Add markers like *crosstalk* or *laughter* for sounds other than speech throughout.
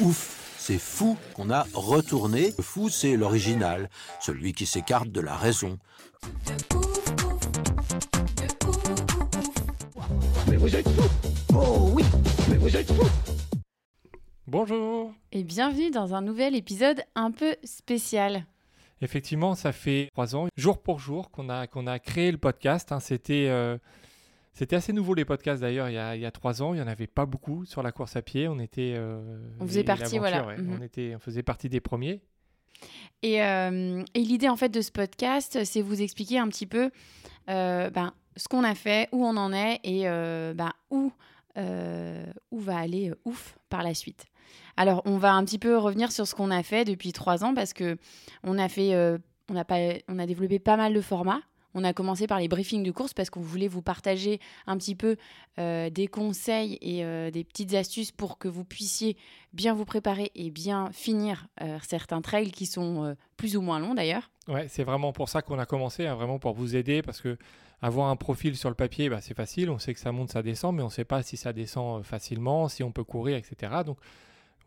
Ouf, c'est fou qu'on a retourné. Le fou, c'est l'original, celui qui s'écarte de la raison. Bonjour. Et bienvenue dans un nouvel épisode un peu spécial. Effectivement, ça fait trois ans, jour pour jour, qu'on a, qu'on a créé le podcast. hein. C'était, euh, c'était assez nouveau les podcasts d'ailleurs il y, a, il y a trois ans. Il n'y en avait pas beaucoup sur la course à pied. On était. euh, On faisait partie, voilà. l'aventure, ouais. On, était, on faisait partie des premiers. Et, euh, et l'idée en fait de ce podcast, c'est vous expliquer un petit peu euh, ben, ce qu'on a fait, où on en est et euh, ben, où, où va aller ouf par la suite. Alors on va un petit peu revenir sur ce qu'on a fait depuis trois ans parce que on a fait, on a pas, on a développé pas mal de formats. On a commencé par les briefings de course parce qu'on voulait vous partager un petit peu euh, des conseils et euh, des petites astuces pour que vous puissiez bien vous préparer et bien finir euh, certains trails qui sont plus ou moins longs d'ailleurs. Ouais, c'est vraiment pour ça qu'on a commencé, hein, vraiment pour vous aider, parce que avoir un profil sur le papier, bah, c'est facile, on sait que ça monte, ça descend, mais on ne sait pas si ça descend facilement, si on peut courir, etc. Donc,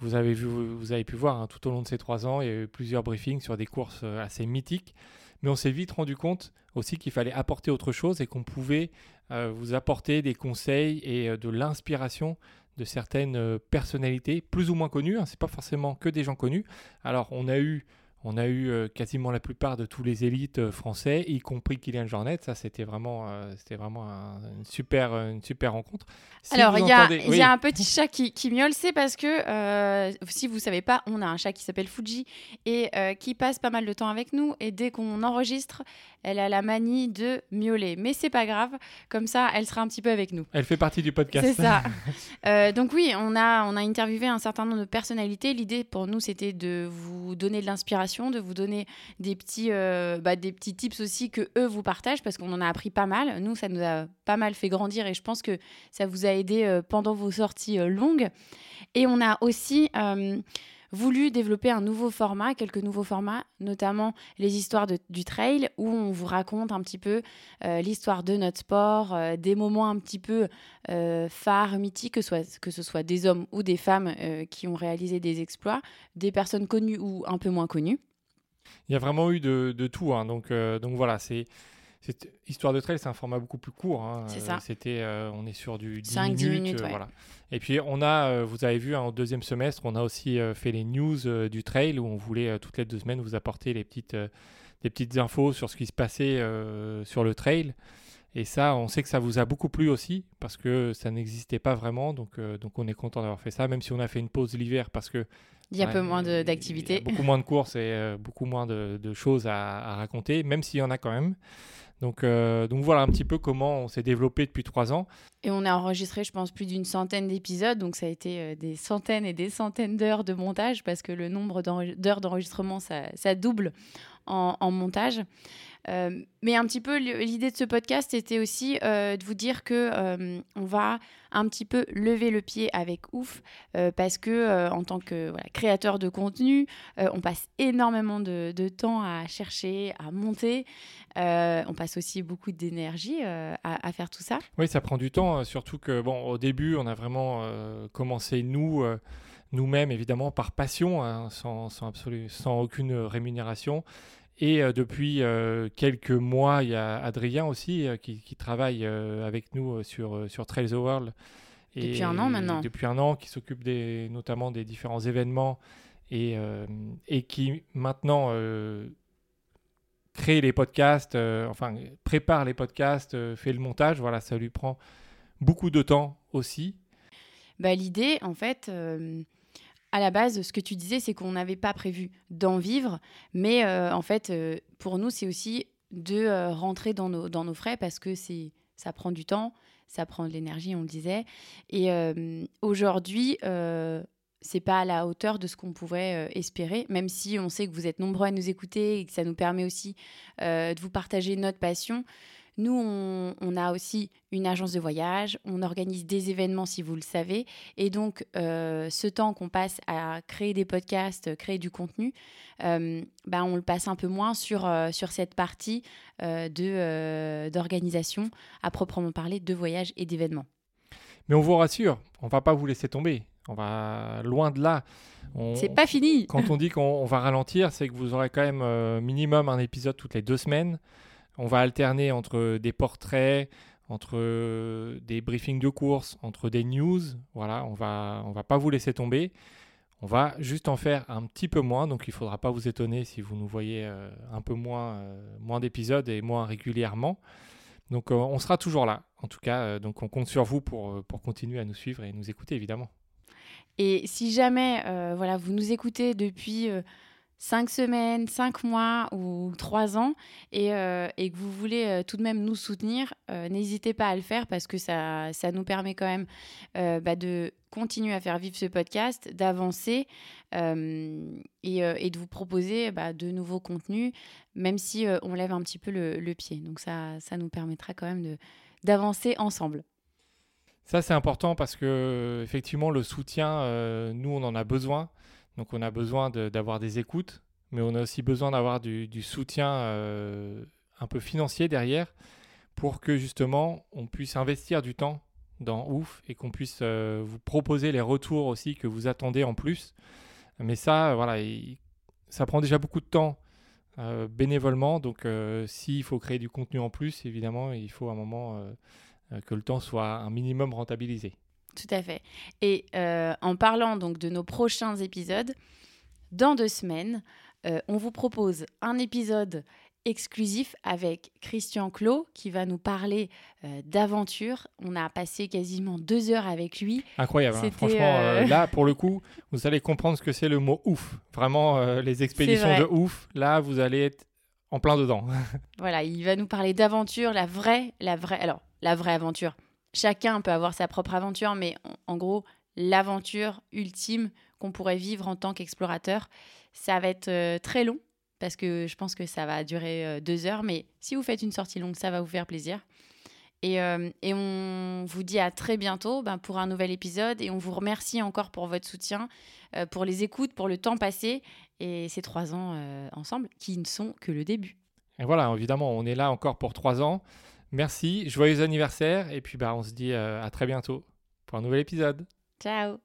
vous avez, vu, vous avez pu voir hein, tout au long de ces trois ans, il y a eu plusieurs briefings sur des courses assez mythiques, mais on s'est vite rendu compte aussi qu'il fallait apporter autre chose et qu'on pouvait euh, vous apporter des conseils et euh, de l'inspiration de certaines euh, personnalités plus ou moins connues. Hein, c'est pas forcément que des gens connus. Alors, on a eu on a eu euh, quasiment la plupart de tous les élites euh, français, y compris Kylian Jornet. Ça, c'était vraiment, euh, c'était vraiment un- une, super, une super rencontre. Si Alors il y, a- entendez- il oui, y a un petit chat qui, qui miaule, c'est parce que euh, si vous savez pas, on a un chat qui s'appelle Fuji et euh, qui passe pas mal de temps avec nous et dès qu'on enregistre, elle a la manie de miauler. Mais c'est pas grave, comme ça elle sera un petit peu avec nous. Elle fait partie du podcast. C'est ça. *laughs* Donc oui, on a, on a interviewé un certain nombre de personnalités. L'idée pour nous, c'était de vous donner de l'inspiration, de vous donner des petits, euh, bah, des petits tips aussi que eux vous partagent, parce qu'on en a appris pas mal. Nous, ça nous a pas mal fait grandir et je pense que ça vous a aidé euh, pendant vos sorties euh, longues. Et on a aussi voulu développer un nouveau format, quelques nouveaux formats, notamment les histoires de- du trail, où on vous raconte un petit peu euh, l'histoire de notre sport, euh, des moments un petit peu euh, phares, mythiques, que, soit, que ce soit des hommes ou des femmes qui ont réalisé des exploits, des personnes connues ou un peu moins connues. Il y a vraiment eu de, de tout. hein. Donc, donc voilà, c'est. Histoire de trail, c'est un format beaucoup plus court. hein. C'est Euh, ça. C'était, euh, on est sur du 10 Cinq, dix minutes. minutes, euh, ouais. voilà. Et puis on a, vous avez vu, hein, au deuxième semestre, on a aussi fait les news du trail où on voulait toutes les deux semaines vous apporter les petites, des petites infos sur ce qui se passait sur le trail. Et ça, on sait que ça vous a beaucoup plu aussi parce que ça n'existait pas vraiment. Donc, euh, donc on est content d'avoir fait ça, même si on a fait une pause l'hiver parce que Il y a Ouais, peu moins d'activités. Beaucoup moins de courses et euh, beaucoup moins de, de choses à, à raconter, même s'il y en a quand même. Donc, euh, donc voilà un petit peu comment on s'est développé depuis trois ans. Et on a enregistré, je pense, plus d'une centaine d'épisodes, donc ça a été euh, des centaines et des centaines d'heures de montage, parce que le nombre d'heures d'enregistrement, ça, double en montage. Euh, mais un petit peu, l'idée de ce podcast, c'était aussi euh, de vous dire que euh, on va un petit peu lever le pied avec ouf, parce que en tant que créateur de contenu, on passe énormément de, temps à chercher, à monter. On passe aussi beaucoup d'énergie à, faire tout ça. Oui, ça prend du temps, surtout que bon, au début, on a vraiment commencé nous, nous-mêmes, évidemment, par passion, hein, sans, sans, sans aucune rémunération. Et euh, depuis euh, quelques mois, il y a Adrien aussi euh, qui, qui travaille avec nous sur, sur Trails the World. Et- Depuis un an maintenant. Depuis un an, qui s'occupe des, notamment des différents événements et, et qui maintenant crée les podcasts, enfin prépare les podcasts, fait le montage. Voilà, ça lui prend beaucoup de temps aussi. Bah, L'idée, en fait, à la base, ce que tu disais, c'est qu'on n'avait pas prévu d'en vivre, mais euh, en fait, euh, pour nous, c'est aussi de euh, rentrer dans nos, frais parce que c'est ça prend du temps, ça prend de l'énergie, on le disait. Et aujourd'hui, c'est pas à la hauteur de ce qu'on pourrait espérer, même si on sait que vous êtes nombreux à nous écouter et que ça nous permet aussi de vous partager notre passion. Nous, on, a aussi une agence de voyage, on organise des événements si vous le savez. Et donc, euh, ce temps qu'on passe à créer des podcasts, créer du contenu, euh, bah, on le passe un peu moins sur, euh, sur cette partie d'organisation, à proprement parler, de voyage et d'événements. Mais on vous rassure, on va pas vous laisser tomber. On va loin de là. C'est pas fini. Quand on dit qu'on va ralentir, c'est que vous aurez quand même minimum un épisode toutes les deux semaines. On va alterner entre des portraits, entre des briefings de course, entre des news. Voilà, on va, on va pas vous laisser tomber. On va juste en faire un petit peu moins, donc il ne faudra pas vous étonner si vous nous voyez euh, un peu moins, euh, moins d'épisodes et moins régulièrement. Donc euh, on sera toujours là, en tout cas, donc on compte sur vous pour, pour continuer à nous suivre et nous écouter évidemment. Et si jamais voilà, vous nous écoutez depuis cinq semaines, cinq mois ou trois ans et, euh, et que vous voulez euh, tout de même nous soutenir, euh, n'hésitez pas à le faire parce que ça, ça nous permet quand même bah, de continuer à faire vivre ce podcast, d'avancer et, et, de vous proposer bah, de nouveaux contenus, même si on lève un petit peu le, pied. Donc ça, ça nous permettra quand même d'avancer ensemble. Ça, c'est important parce que effectivement, le soutien, nous, on en a besoin. Donc on a besoin d'avoir des écoutes, mais on a aussi besoin d'avoir du, soutien euh, un peu financier derrière pour que justement on puisse investir du temps dans Ouf et qu'on puisse euh, vous proposer les retours aussi que vous attendez en plus. Mais ça, voilà, ça prend déjà beaucoup de temps euh, bénévolement. Donc s'il faut créer du contenu en plus, évidemment, il faut un moment que le temps soit un minimum rentabilisé. Tout à fait. Et euh, en parlant donc de nos prochains épisodes, dans deux semaines, euh, on vous propose un épisode exclusif avec Christian Clot qui va nous parler euh, d'aventure. On a passé quasiment deux heures avec lui. Incroyable, hein. franchement, là *laughs* pour le coup, vous allez comprendre ce que c'est le mot ouf. Vraiment, les expéditions de ouf, là vous allez être en plein dedans. *laughs* voilà, il va nous parler d'aventure, la vraie, la vraie, alors la vraie aventure chacun peut avoir sa propre aventure, mais en, gros, l'aventure ultime qu'on pourrait vivre en tant qu'explorateur, ça va être euh, très long parce que je pense que ça va durer euh, deux heures. Mais si vous faites une sortie longue, ça va vous faire plaisir. Et, euh, on vous dit à très bientôt ben, pour un nouvel épisode et on vous remercie encore pour votre soutien, pour les écoutes, pour le temps passé et ces trois ans ensemble qui ne sont que le début. Et voilà, évidemment, on est là encore pour trois ans. Merci, joyeux anniversaire et puis bah, on se dit euh, à très bientôt pour un nouvel épisode. Ciao